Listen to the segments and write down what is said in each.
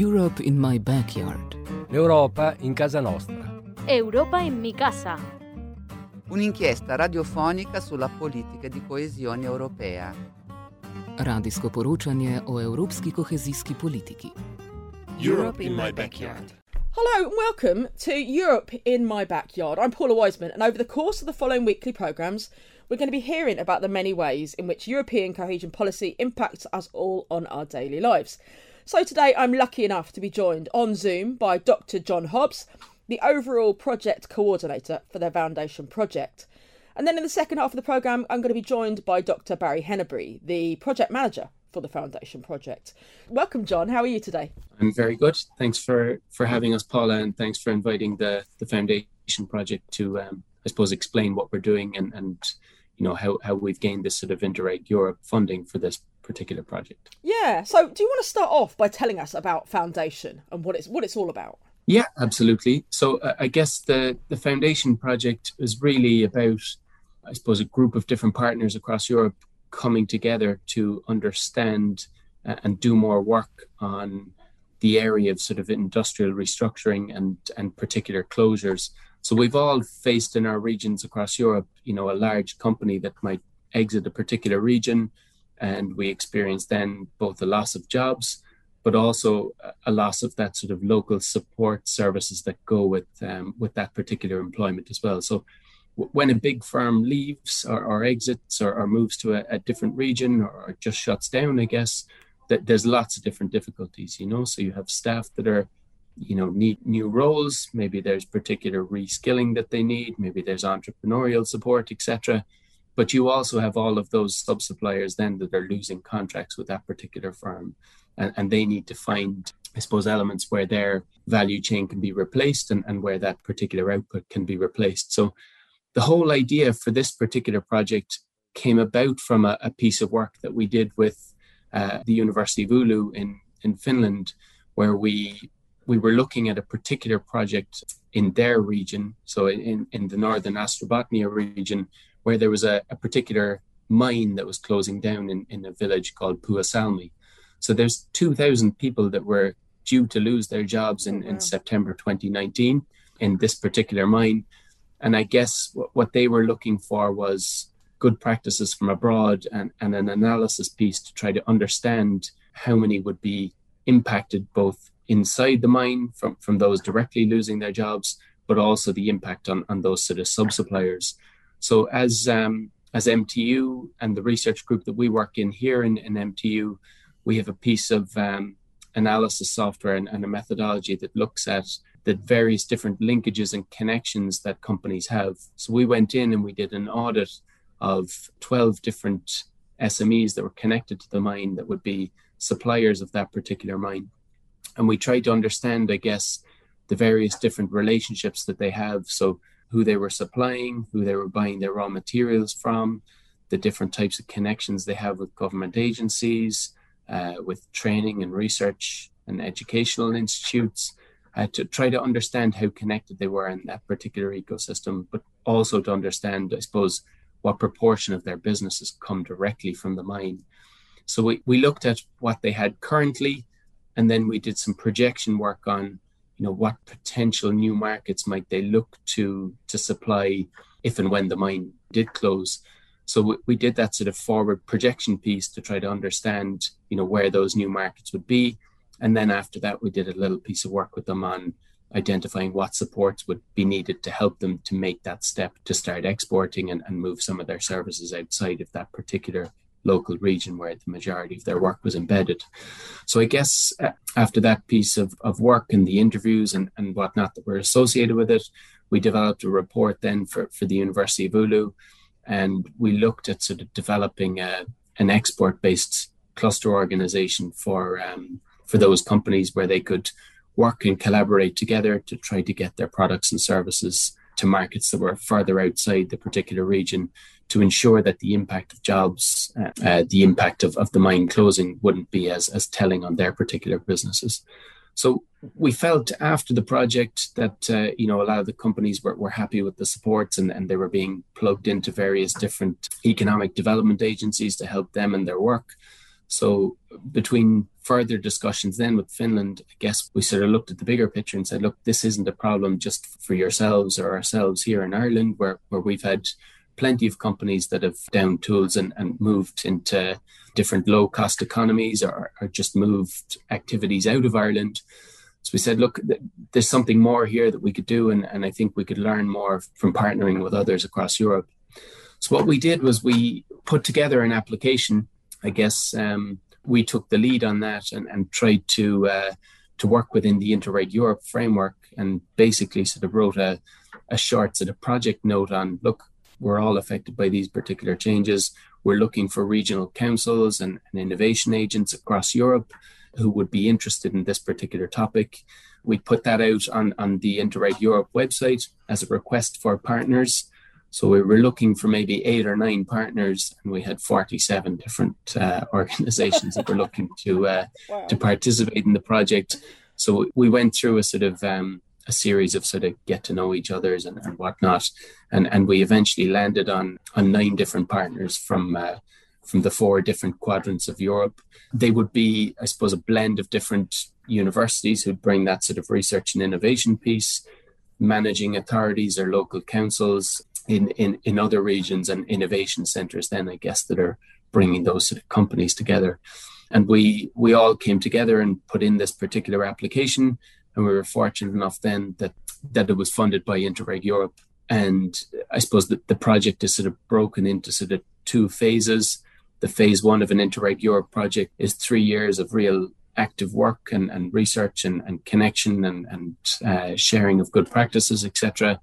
Europe in my backyard. L'Europa in casa nostra. Europa in mi casa. Un'inchiesta radiofonica sulla politica di coesione europea. Radijsko poročanje o evropski kohezijski politiki. Europe in my backyard. Hello and welcome to Europe in My Backyard. I'm Paula Wiseman, and over the course of the following weekly programmes, we're going to be hearing about the many ways in which European cohesion policy impacts us all on our daily lives. So today I'm lucky enough to be joined on Zoom by Dr. John Hobbs, the overall project coordinator for the Foundation project. And then in the second half of the programme, I'm going to be joined by Dr. Barry Henneberry, the project manager for the Foundation project. Welcome, John. How are you today? I'm very good. Thanks for for having us, Paula, and thanks for inviting the the Foundation project to, um, I suppose, explain what we're doing and and you know how how we've gained this sort of indirect Europe funding for this particular project. Yeah. So, do you want to start off by telling us about Foundation and what it's what it's all about? Yeah, absolutely. So, uh, I guess the the Foundation project is really about, I suppose, a group of different partners across Europe coming together to understand uh, and do more work on the area of sort of industrial restructuring and and particular closures so we've all faced in our regions across Europe, you know, a large company that might exit a particular region, and we experience then both a loss of jobs, but also a loss of that sort of local support services that go with um, with that particular employment as well. So when a big firm leaves or, or exits or, or, moves to a, a different region or, or just shuts down, I guess that there's lots of different difficulties, you know. So you have staff that are you know need new roles. Maybe there's particular reskilling that they need. Maybe there's entrepreneurial support etc but you also have all of those sub suppliers then that are losing contracts with that particular firm and, and they need to find i suppose elements where their value chain can be replaced and, and where that particular output can be replaced. So the whole idea for this particular project came about from a, a piece of work that we did with uh, the university of oulu in in finland where we we were looking at a particular project in their region, so in, in the northern Ostrobothnia region, where there was a, a particular mine that was closing down in, in a village called Pyhäsalmi. So there's 2,000 people that were due to lose their jobs in, in mm-hmm. September 2019 in this particular mine. And I guess what, what they were looking for was good practices from abroad and, and an analysis piece to try to understand how many would be impacted both inside the mine from, from those directly losing their jobs, but also the impact on, on those sort of sub suppliers. So as um, as MTU and the research group that we work in here in, in MTU, we have a piece of um, analysis software and, and, a methodology that looks at the various different linkages and connections that companies have. So we went in and we did an audit of 12 different SMEs that were connected to the mine that would be suppliers of that particular mine and we try to understand, I guess, the various different relationships that they have. So who they were supplying, who they were buying their raw materials from, the different types of connections they have with government agencies, uh, with training and research and educational institutes, uh, to try to understand how connected they were in that particular ecosystem, but also to understand, I suppose, what proportion of their businesses come directly from the mine. So we, we looked at what they had currently, and then we did some projection work on you know what potential new markets might they look to to supply if and when the mine did close. So we, we did that sort of forward projection piece to try to understand you know where those new markets would be. And then after that we did a little piece of work with them on identifying what supports would be needed to help them to make that step to start exporting and, and move some of their services outside of that particular local region where the majority of their work was embedded. So I guess uh, after that piece of, of work and the interviews and, and whatnot that were associated with it, we developed a report then for, for the University of Oulu. And we looked at sort of developing a, an export based cluster organization for, um, for those companies where they could work and collaborate together to try to get their products and services to markets that were further outside the particular region to ensure that the impact of jobs, uh, uh, the impact of, of the mine closing wouldn't be as, as telling on their particular businesses. So we felt after the project that uh, you know a lot of the companies were, were happy with the supports and, and they were being plugged into various different economic development agencies to help them in their work. So between further discussions then with Finland, I guess we sort of looked at the bigger picture and said, look, this isn't a problem just for yourselves or ourselves here in Ireland, where, where we've had plenty of companies that have down tools and, and moved into different low cost economies or, or just moved activities out of Ireland. So we said, look, there's something more here that we could do. And, and I think we could learn more from partnering with others across Europe. So what we did was we put together an application. I guess um, we took the lead on that and, and tried to uh, to work within the Interreg Europe framework and basically sort of wrote a, a short sort of project note on look, we're all affected by these particular changes. We're looking for regional councils and, and innovation agents across Europe who would be interested in this particular topic. We put that out on, on the Interreg Europe website as a request for partners. So we were looking for maybe eight or nine partners, and we had 47 different uh, organizations that were looking to uh, wow. to participate in the project. So we went through a sort of um, a series of sort of get to know each others and, and whatnot, and and we eventually landed on on nine different partners from. Uh, from the four different quadrants of Europe. They would be, I suppose, a blend of different universities who'd bring that sort of research and innovation piece, managing authorities or local councils, in, in, in other regions and innovation centers then I guess that are bringing those sort of companies together. And we we all came together and put in this particular application and we were fortunate enough then that that it was funded by Interreg Europe. And I suppose that the project is sort of broken into sort of two phases. The phase one of an Interreg Europe project is three years of real active work and, and research and, and connection and, and uh, sharing of good practices, etc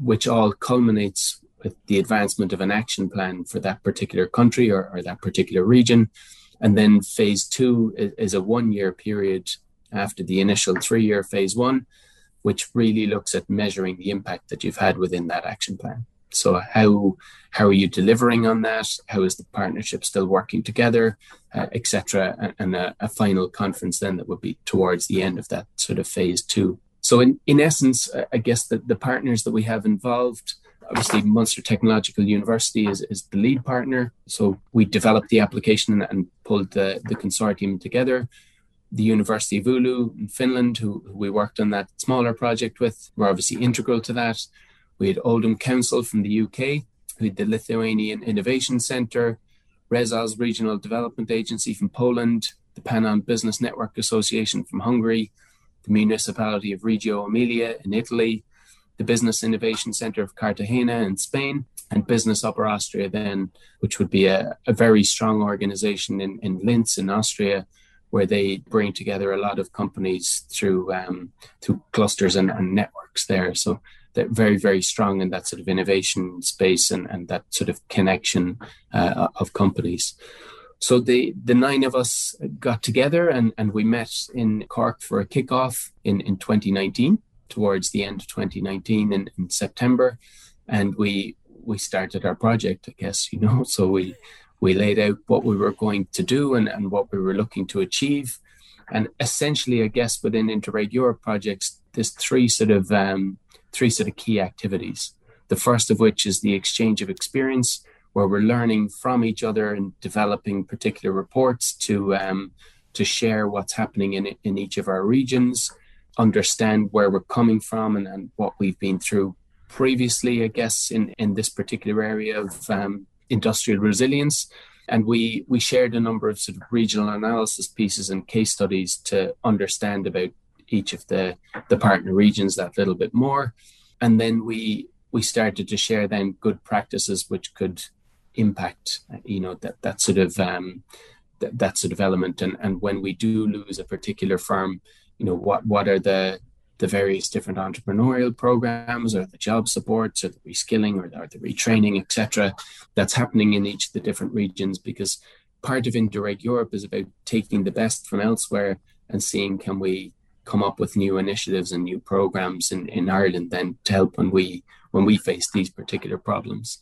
which all culminates with the advancement of an action plan for that particular country or, or that particular region. And then phase two is, is a one year period after the initial three year phase one, which really looks at measuring the impact that you've had within that action plan. So how how are you delivering on that? How is the partnership still working together, uh, etc. And, a, a, final conference then that would be towards the end of that sort of phase two. So in, in essence, I guess that the partners that we have involved, obviously Munster Technological University is, is the lead partner. So we developed the application and, and pulled the, the consortium together. The University of Oulu in Finland, who, who we worked on that smaller project with, were obviously integral to that. We had Oldham Council from the UK, we had the Lithuanian Innovation Centre, Rzeszów Regional Development Agency from Poland, the Pannon Business Network Association from Hungary, the municipality of Reggio Emilia in Italy, the Business Innovation Center of Cartagena in Spain, and Business Upper Austria, then, which would be a, a very strong organization in, in Linz in Austria, where they bring together a lot of companies through um, through clusters and, and, networks there. So they're very, very strong in that sort of innovation space and, and that sort of connection uh, of companies. So the the nine of us got together and, and we met in Cork for a kickoff in, in 2019, towards the end of 2019 in, in September. And we we started our project, I guess, you know. So we we laid out what we were going to do and, and what we were looking to achieve. And essentially, I guess within Interreg Europe projects, there's three sort of um, three sort of key activities. The first of which is the exchange of experience where we're learning from each other and developing particular reports to um, to share what's happening in in each of our regions, understand where we're coming from and, and what we've been through previously, I guess, in in this particular area of um, industrial resilience. And we we shared a number of sort of regional analysis pieces and case studies to understand about each of the the partner regions that little bit more. And then we we started to share then good practices which could impact you know that that sort of um, that, that sort of element and and when we do lose a particular firm you know what what are the the various different entrepreneurial programs or the job supports or the reskilling or the, or the retraining etc that's happening in each of the different regions because part of interreg europe is about taking the best from elsewhere and seeing can we come up with new initiatives and new programs in, in ireland then to help when we when we face these particular problems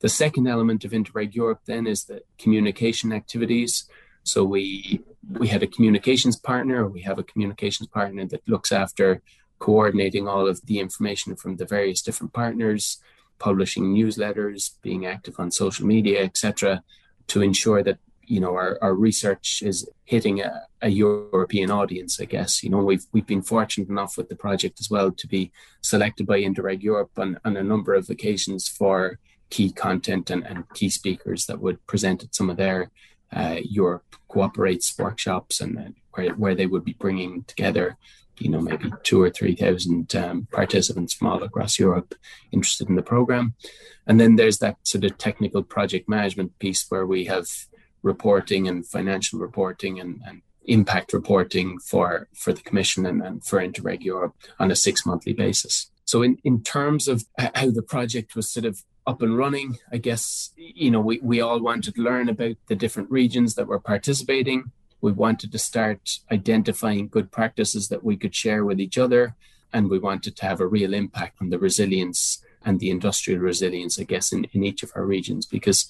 the second element of Interreg Europe then is the communication activities. So we we had a communications partner, we have a communications partner that looks after coordinating all of the information from the various different partners, publishing newsletters, being active on social media, etc., to ensure that you know our, our research is hitting a, a, European audience, I guess. You know, we've we've been fortunate enough with the project as well to be selected by Interreg Europe on, on a number of occasions for key content and, and key speakers that would present at some of their uh, Europe cooperates workshops and where, where they would be bringing together you know maybe two or three thousand um, participants from all across Europe interested in the program, and then there's that sort of technical project management piece where we have reporting and financial reporting and, and impact reporting for for the Commission and, and for Interreg Europe on a six monthly basis. So in in terms of how the project was sort of up and running, I guess you know we we all wanted to learn about the different regions that were participating we wanted to start identifying good practices that we could share with each other. And we wanted to have a real impact on the resilience and the industrial resilience, I guess, in, in each of our regions. Because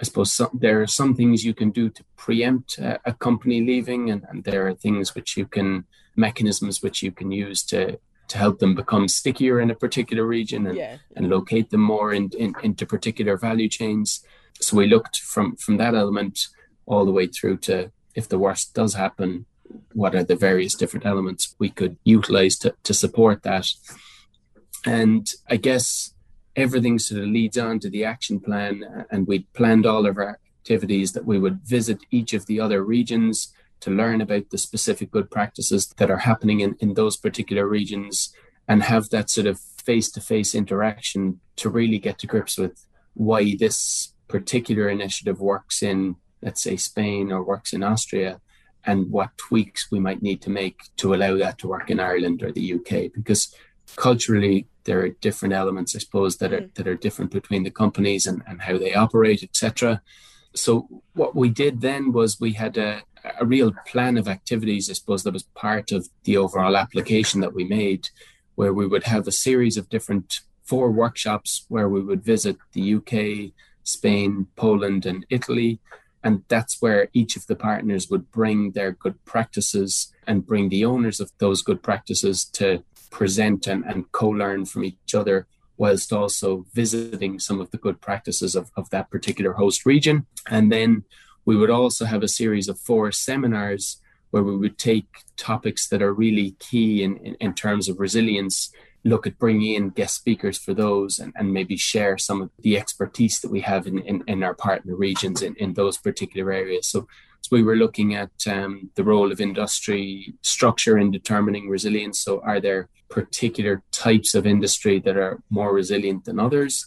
I suppose some, there are some things you can do to preempt a, a company leaving, and, and there are things which you can, mechanisms which you can use to to help them become stickier in a particular region and, yeah. and locate them more in, in, into particular value chains. So we looked from from that element all the way through to if the worst does happen, what are the various different elements we could utilize to, to support that? And I guess everything sort of leads on to the action plan, and we planned all of our activities that we would visit each of the other regions to learn about the specific good practices that are happening in, in those particular regions and have that sort of face to face interaction to really get to grips with why this particular initiative works in let's say Spain or works in Austria, and what tweaks we might need to make to allow that to work in Ireland or the UK, because culturally there are different elements, I suppose, that are mm. that are different between the companies and, and how they operate, etc. So what we did then was we had a, a real plan of activities, I suppose, that was part of the overall application that we made, where we would have a series of different four workshops where we would visit the UK, Spain, Poland, and Italy and that's where each of the partners would bring their good practices and bring the owners of those good practices to present and, and co learn from each other, whilst also visiting some of the good practices of, of that particular host region. And then we would also have a series of four seminars where we would take topics that are really key in, in, in terms of resilience look at bringing in guest speakers for those and, and maybe share some of the expertise that we have in, in, in our partner regions in, in those particular areas. So, so we were looking at um, the role of industry structure in determining resilience. So, are there particular types of industry that are more resilient than others?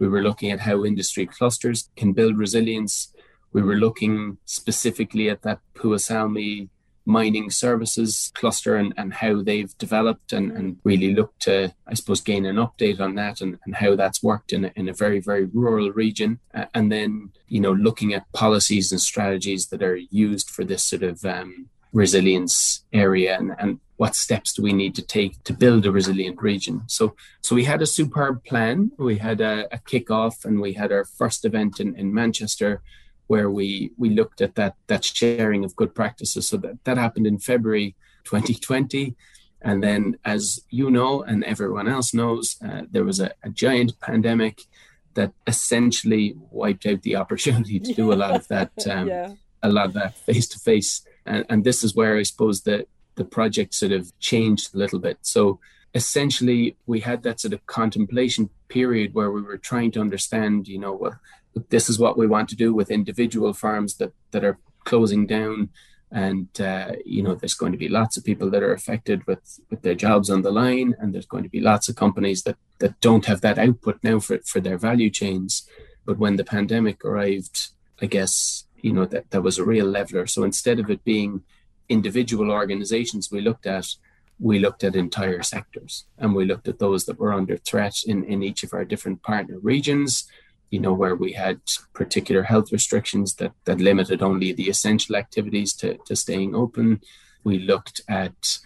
We were looking at how industry clusters can build resilience. We were looking specifically at that Pyhäsalmi mining services cluster and, and how they've developed and, and really look to, I suppose, gain an update on that and, and how that's worked in a, in a very, very rural region. Uh, and then, you know, looking at policies and strategies that are used for this sort of um, resilience area and, and what steps do we need to take to build a resilient region. So, so we had a superb plan. We had a, a kickoff and we had our first event in, in Manchester where we we looked at that that sharing of good practices. So that that happened in February 2020, and then as you know and everyone else knows, uh, there was a, a, giant pandemic that essentially wiped out the opportunity to do a lot of that um, yeah. a lot of that face to face. And this is where I suppose that the project sort of changed a little bit. So essentially we had that sort of contemplation period where we were trying to understand you know what this is what we want to do with individual farms that that are closing down. And uh, you know there's going to be lots of people that are affected with with their jobs on the line. And there's going to be lots of companies that that don't have that output now for for their value chains. But when the pandemic arrived i guess you know that that was a real leveler. So instead of it being individual organizations we looked at we looked at entire sectors. And we looked at those that were under threat in in each of our different partner regions you know, where we had particular health restrictions that, that limited only the essential activities to, to staying open. We looked at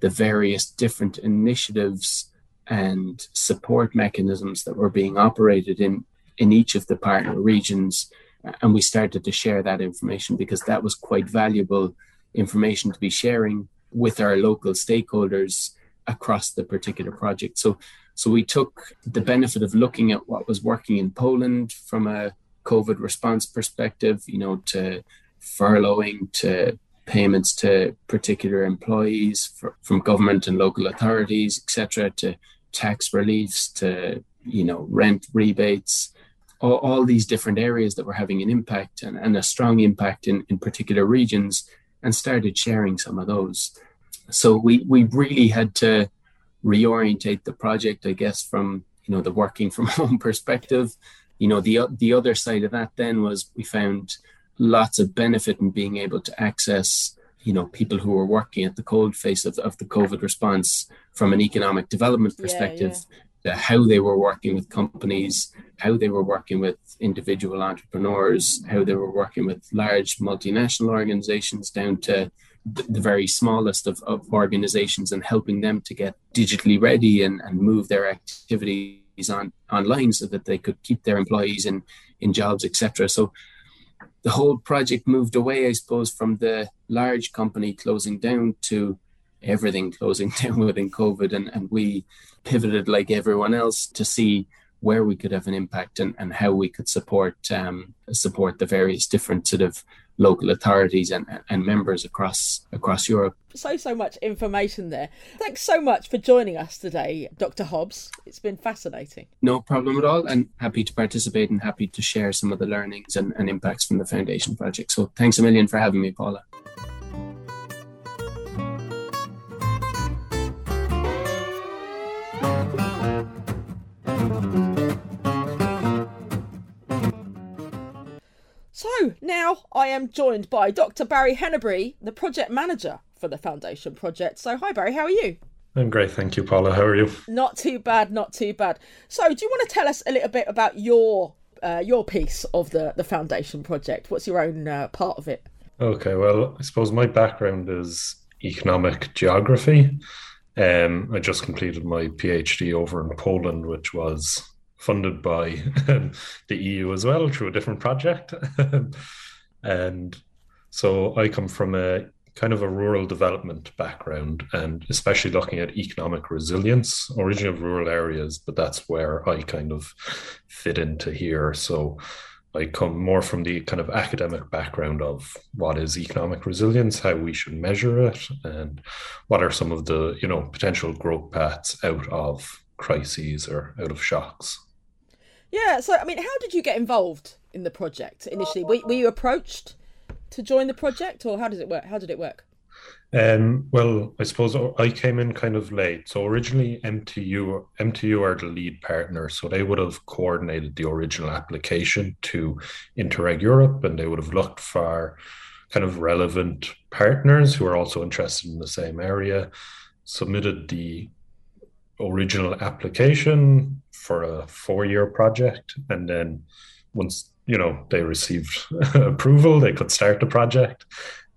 the various different initiatives and support mechanisms that were being operated in, in each of the partner regions. And we started to share that information because that was quite valuable information to be sharing with our local stakeholders across the particular project. So so we took the benefit of looking at what was working in Poland from a COVID response perspective, you know, to furloughing, to payments to particular employees for, from government and local authorities, etc., to tax reliefs, to you know rent rebates, all, all, these different areas that were having an impact and, and a strong impact in, in particular regions, and started sharing some of those. So we we really had to reorientate the project, I guess, from you know the working from home perspective. You know the the other side of that then was we found lots of benefit in being able to access you know people who were working at the cold face of, of the covid response from an economic development perspective yeah, yeah. how they were working with companies how they were working with individual entrepreneurs how they were working with large multinational organizations down to the very smallest of, of organizations and helping them to get digitally ready and, and move their activities on online so that they could keep their employees in in jobs etc so the whole project moved away, I suppose, from the large company closing down to everything closing down within COVID. And, and we pivoted like everyone else to see where we could have an impact and, and how we could support um, support the various different sort of local authorities and, and members across across Europe. So so much information there. Thanks so much for joining us today, Dr. Hobbs. It's been fascinating. No problem at all, and happy to participate and happy to share some of the learnings and, and impacts from the foundation project. So thanks a million for having me, Paula. Now I am joined by Dr. Barry Henneberry, the project manager for the Foundation project. So, hi, Barry, how are you? I'm great, thank you, Paula. How are you? Not too bad, not too bad. So, do you want to tell us a little bit about your uh, your piece of the the Foundation project? What's your own uh, part of it? Okay, well, I suppose my background is economic geography. Um, I just completed my PhD over in Poland, which was funded by um, the EU as well through a different project. and so I come from a kind of a rural development background and especially looking at economic resilience, origin of rural areas, but that's where I kind of fit into here. So I come more from the kind of academic background of what is economic resilience, how we should measure it, and what are some of the, you know, potential growth paths out of crises or out of shocks. Yeah. So, I mean, how did you get involved in the project initially? Were, were you approached to join the project, or how does it work? How did it work? Um, well, I suppose I came in kind of late. So originally, MTU MTU are the lead partner, so they would have coordinated the original application to Interreg Europe, and they would have looked for kind of relevant partners who are also interested in the same area. Submitted the original application for a four year project. And then once, you know, they received approval, they could start the project.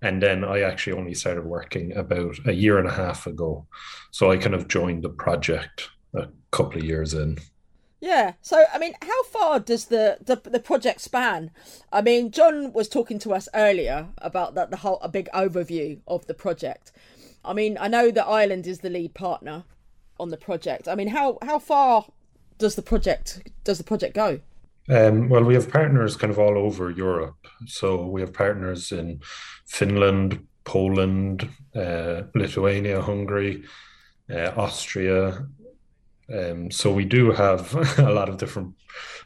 And then I actually only started working about a year and a half ago. So I kind of joined the project a couple of years in. Yeah. So, I mean, how far does the, the, the project span? I mean, John was talking to us earlier about that the whole a big overview of the project. I mean, I know that Ireland is the lead partner on the project. I mean, how how far does the project does the project go? Um, well, we have partners kind of all over Europe. So we have partners in Finland, Poland, uh, Lithuania, Hungary, uh, Austria. Um, so we do have a lot of different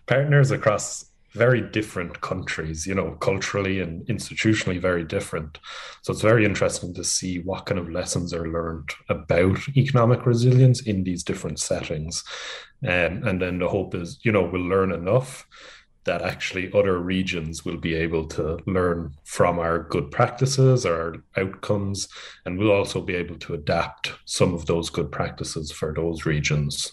partners across very different countries, you know, culturally and institutionally very different. So it's very interesting to see what kind of lessons are learned about economic resilience in these different settings. Um, and then the hope is, you know, we'll learn enough that actually other regions will be able to learn from our good practices, our outcomes, and we'll also be able to adapt some of those good practices for those regions.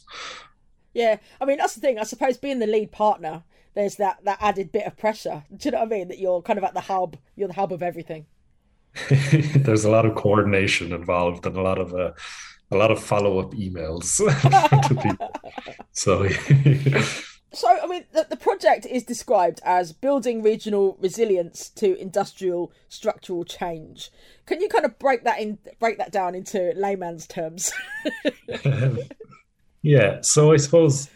Yeah, I mean that's the thing. I suppose being the lead partner, there's that that added bit of pressure. Do you know what I mean? That you're kind of at the hub. You're the hub of everything. there's a lot of coordination involved and a lot of uh, a lot of follow up emails to people. So. So, I mean, the, the project is described as building regional resilience to industrial structural change. Can you kind of break that in, break that down into layman's terms? yeah. So, I suppose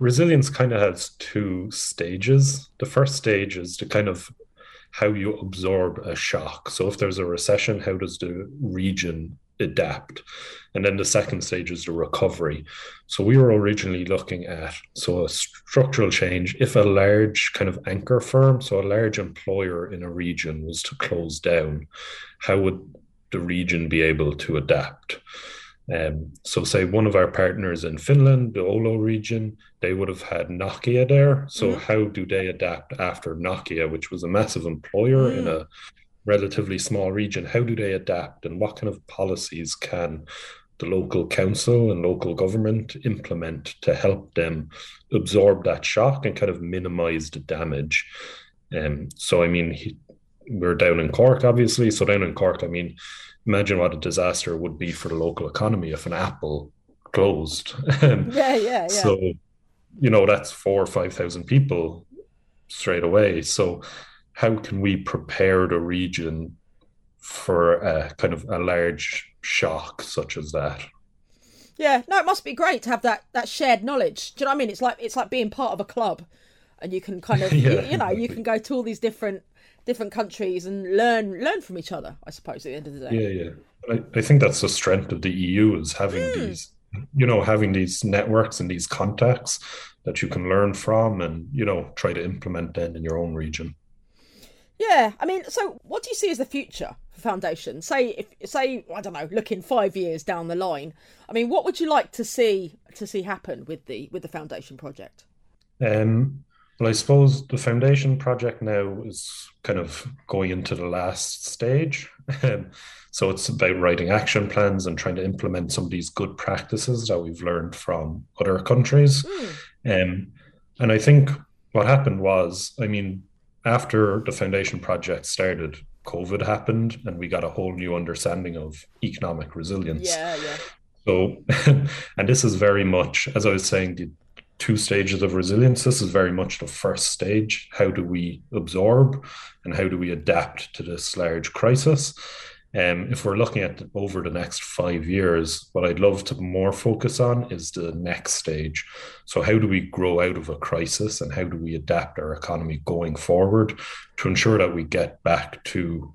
resilience kind of has two stages. The first stage is to kind of how you absorb a shock. So if there's a recession, how does the region adapt? And then the second stage is the recovery. So we were originally looking at so a structural change. If a large kind of anchor firm, so a large employer in a region was to close down, how would the region be able to adapt? Um, so, say one of our partners in Finland, the Oulu region, they would have had Nokia there. So, mm. how do they adapt after Nokia, which was a massive employer mm. in a relatively small region? How do they adapt, and what kind of policies can the local council and local government implement to help them absorb that shock and kind of minimize the damage? Um, so, I mean, he, we're down in Cork, obviously. So, down in Cork, I mean, imagine what a disaster would be for the local economy if an Apple closed. yeah, yeah, yeah. So, you know, that's four or 5,000 people straight away. So, how can we prepare the region for a kind of a large shock such as that? Yeah, no, it must be great to have that that shared knowledge. Do you know what I mean? It's like it's like being part of a club, and you can kind of yeah, you, you, know you can go to all these different different countries and learn learn from each other. I suppose at the end of the day. Yeah, yeah. I, I think that's the strength of the EU is having mm. these, you know, having these networks and these contacts that you can learn from, and you know, try to implement then in your own region. Yeah, I mean, so what do you see as the future for Foundation? Say, if say I don't know, looking five years down the line. I mean, what would you like to see to see happen with the with the Foundation project? Um, well, I suppose the foundation project now is kind of going into the last stage. Um, so it's about writing action plans and trying to implement some of these good practices that we've learned from other countries. Mm. Um, and I think what happened was, I mean, after the foundation project started, COVID happened and we got a whole new understanding of economic resilience. Yeah, yeah. So, and this is very much, as I was saying, the two stages of resilience. This is very much the first stage. How do we absorb and how do we adapt to this large crisis? Um, if we're looking at over the next five years, what I'd love to more focus on is the next stage. So, how do we grow out of a crisis and how do we adapt our economy going forward to ensure that we get back to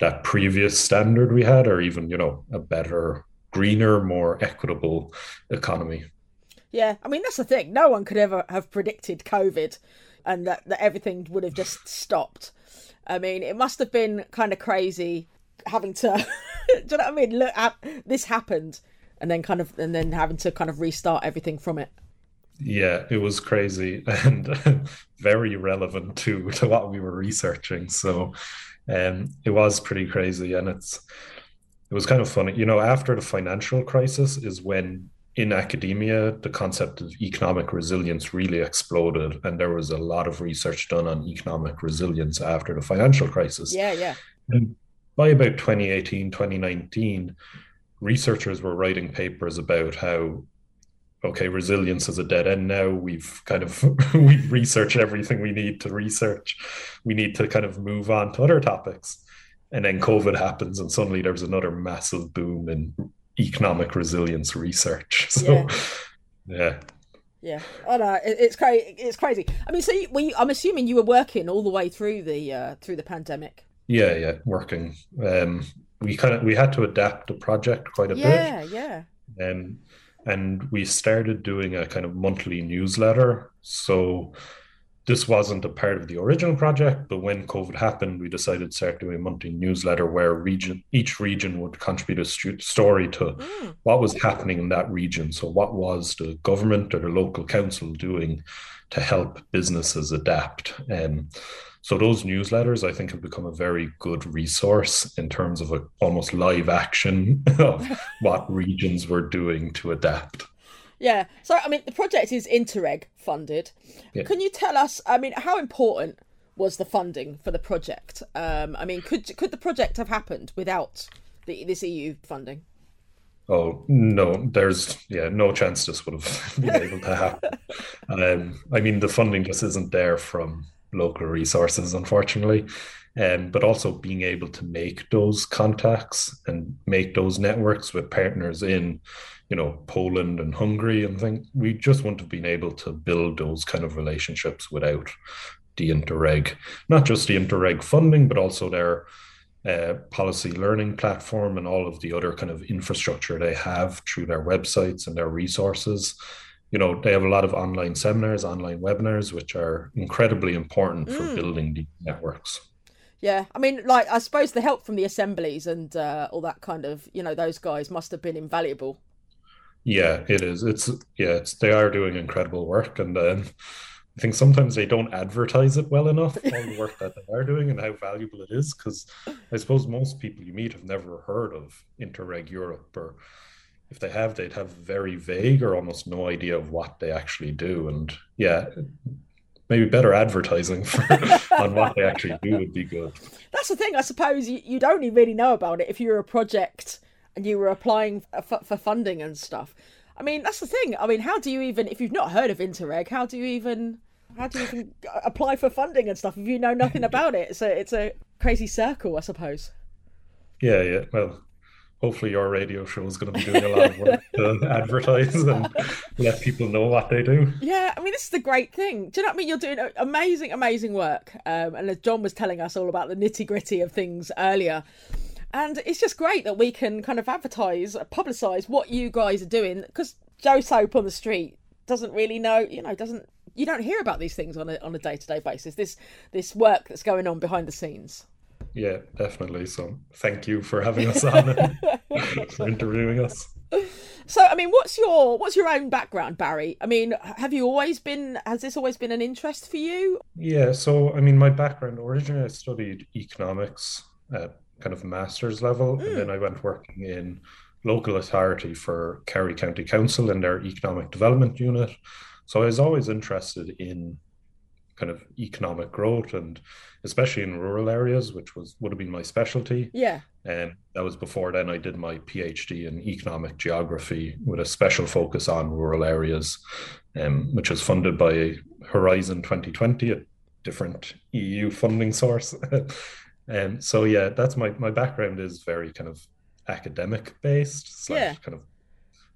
that previous standard we had, or even, you know, a better, greener, more equitable economy? Yeah, I mean that's the thing. No one could ever have predicted COVID, and that that everything would have just stopped. I mean, it must have been kind of crazy having to. do you know what I mean? Look, at, this happened, and then kind of, and then having to kind of restart everything from it. Yeah, it was crazy and very relevant to to what we were researching. So, um, it was pretty crazy, and it's it was kind of funny. You know, after the financial crisis is when in academia, the concept of economic resilience really exploded, and there was a lot of research done on economic resilience after the financial crisis. Yeah, yeah. And by about 2018, 2019, researchers were writing papers about how, okay, resilience is a dead end now. We've kind of we've researched everything we need to research. We need to kind of move on to other topics. And then COVID happens, and suddenly there's another massive boom in economic resilience research. So, yeah. yeah. Yeah, oh no, it's crazy. It's crazy. I mean, so you, you, I'm assuming you were working all the way through the uh, through the pandemic. Yeah, yeah, working. Um, we kind of we had to adapt the project quite a yeah, bit. Yeah, yeah. Um, and we started doing a kind of monthly newsletter. So this wasn't a part of the original project, but when COVID happened, we decided to start doing a monthly newsletter where region each region would contribute a st- story to mm. what was happening in that region. So, what was the government or the local council doing to help businesses adapt? Um, so those newsletters, I think, have become a very good resource in terms of a almost live action of what regions were doing to adapt. Yeah. So, I mean, the project is Interreg funded. Yeah. Can you tell us, I mean, how important was the funding for the project? Um, I mean, could could the project have happened without the, this EU funding? Oh no, there's yeah no chance this would have been able to happen. um, I mean, the funding just isn't there from local resources, unfortunately. Um, but also being able to make those contacts and make those networks with partners in, you know, Poland and Hungary and things. We just wouldn't have been able to build those kind of relationships without the Interreg, not just the Interreg funding, but also their uh, policy learning platform and all of the other kind of infrastructure they have through their websites and their resources you know they have a lot of online seminars online webinars which are incredibly important for mm. building these networks yeah i mean like i suppose the help from the assemblies and uh, all that kind of you know those guys must have been invaluable yeah it is it's yeah it's they are doing incredible work and um, I think sometimes they don't advertise it well enough, all the work that they are doing and how valuable it is. Because I suppose most people you meet have never heard of Interreg Europe, or if they have, they'd have very vague or almost no idea of what they actually do. And yeah, maybe better advertising for, on what they actually do would be good. That's the thing. I suppose you, you'd only really know about it if you were a project and you were applying for, for funding and stuff. I mean, that's the thing. I mean, how do you even, if you've not heard of Interreg, how do you even, how do you even apply for funding and stuff if you know nothing about it? So it's a crazy circle, I suppose. Yeah, yeah. Well, hopefully your radio show is going to be doing a lot of work to advertise and let people know what they do. Yeah, I mean, this is the great thing. Do you know what I mean? You're doing amazing, amazing work. Um, and as John was telling us all about the nitty gritty of things earlier, and it's just great that we can kind of advertise, publicise what you guys are doing because Joe Soap on the street doesn't really know, you know, doesn't you don't hear about these things on a on a day to day basis. This this work that's going on behind the scenes. Yeah, definitely. So thank you for having us on and for interviewing us. So, I mean, what's your what's your own background, Barry? I mean, have you always been? Has this always been an interest for you? Yeah. So, I mean, my background originally, I studied economics at kind of master's level, mm. and then mm. I went working in local authority for Kerry County Council in their economic development unit. So I was always interested in kind of economic growth and especially in rural areas, which was would have been my specialty. Yeah. And that was before then I did my PhD in economic geography with a special focus on rural areas, um, which was funded by Horizon 2020, a different EU funding source. And um, so yeah, that's my my background is very kind of academic based, slash yeah. kind of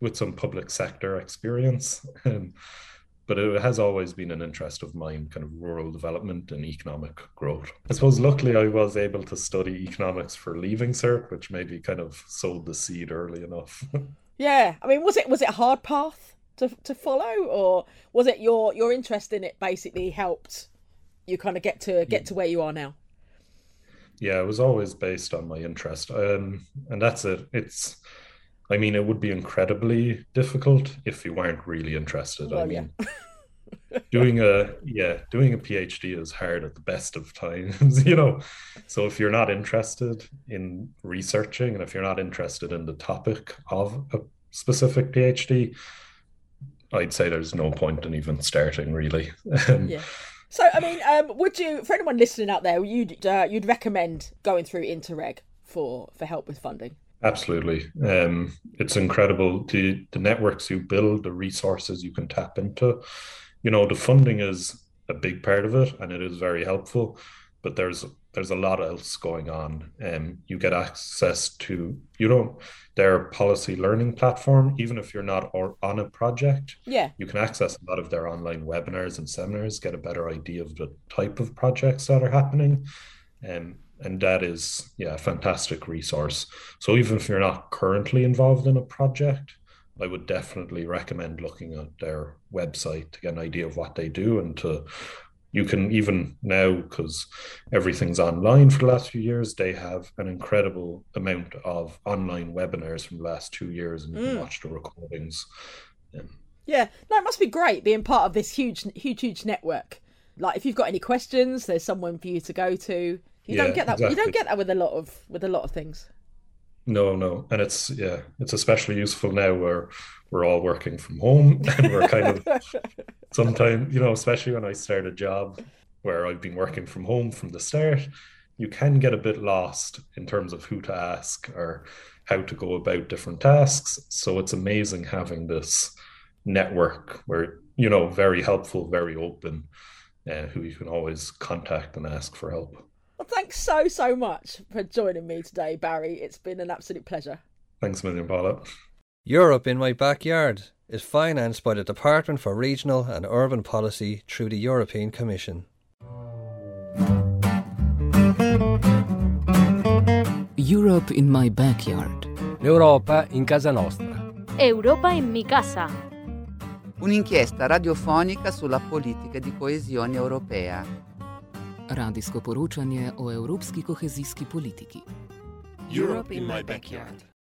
with some public sector experience. Um, but it has always been an interest of mine, kind of rural development and economic growth. I suppose luckily I was able to study economics for leaving cert, which maybe kind of sowed the seed early enough. yeah, I mean, was it was it a hard path to to follow, or was it your your interest in it basically helped you kind of get to get to where you are now? yeah, it was always based on my interest. Um, and that's it. It's, I mean, it would be incredibly difficult if you weren't really interested. Well, I mean, yeah. doing a yeah, doing a PhD is hard at the best of times, you know. So if you're not interested in researching, and if you're not interested in the topic of a specific PhD, I'd say there's no point in even starting, really. Yeah. So, I mean, um, would you, for anyone listening out there, you'd uh, you'd recommend going through Interreg for for help with funding? Absolutely, um, it's incredible the the networks you build, the resources you can tap into. You know, the funding is a big part of it, and it is very helpful. But there's there's a lot else going on, and um, you get access to you know their policy learning platform, even if you're not or on a project. Yeah. You can access a lot of their online webinars and seminars, get a better idea of the type of projects that are happening. Um, and that is, yeah, a fantastic resource. So even if you're not currently involved in a project, I would definitely recommend looking at their website to get an idea of what they do and to you can even now because everything's online for the last few years they have an incredible amount of online webinars from the last two years and you mm. can watch the recordings yeah no it must be great being part of this huge huge huge network like if you've got any questions there's someone for you to go to you yeah, don't get that exactly. you don't get that with a lot of with a lot of things no no and it's yeah it's especially useful now where we're all working from home and we're kind of sometimes, you know, especially when I start a job where I've been working from home from the start, you can get a bit lost in terms of who to ask or how to go about different tasks. So it's amazing having this network where, you know, very helpful, very open. uh, who you can always contact and ask for help. Well, thanks so, so much for joining me today, Barry. It's been an absolute pleasure. Thanks a million, Paula. Europe in My Backyard is financed by the Department for Regional and Urban Policy through the European Commission. Europe in my backyard. L'Europa in casa nostra. Europa in mi casa. Un'inchiesta radiofonica sulla politica di coesione europea. Radijsko poročanje o evropski kohezijski politiki. Europe in my backyard.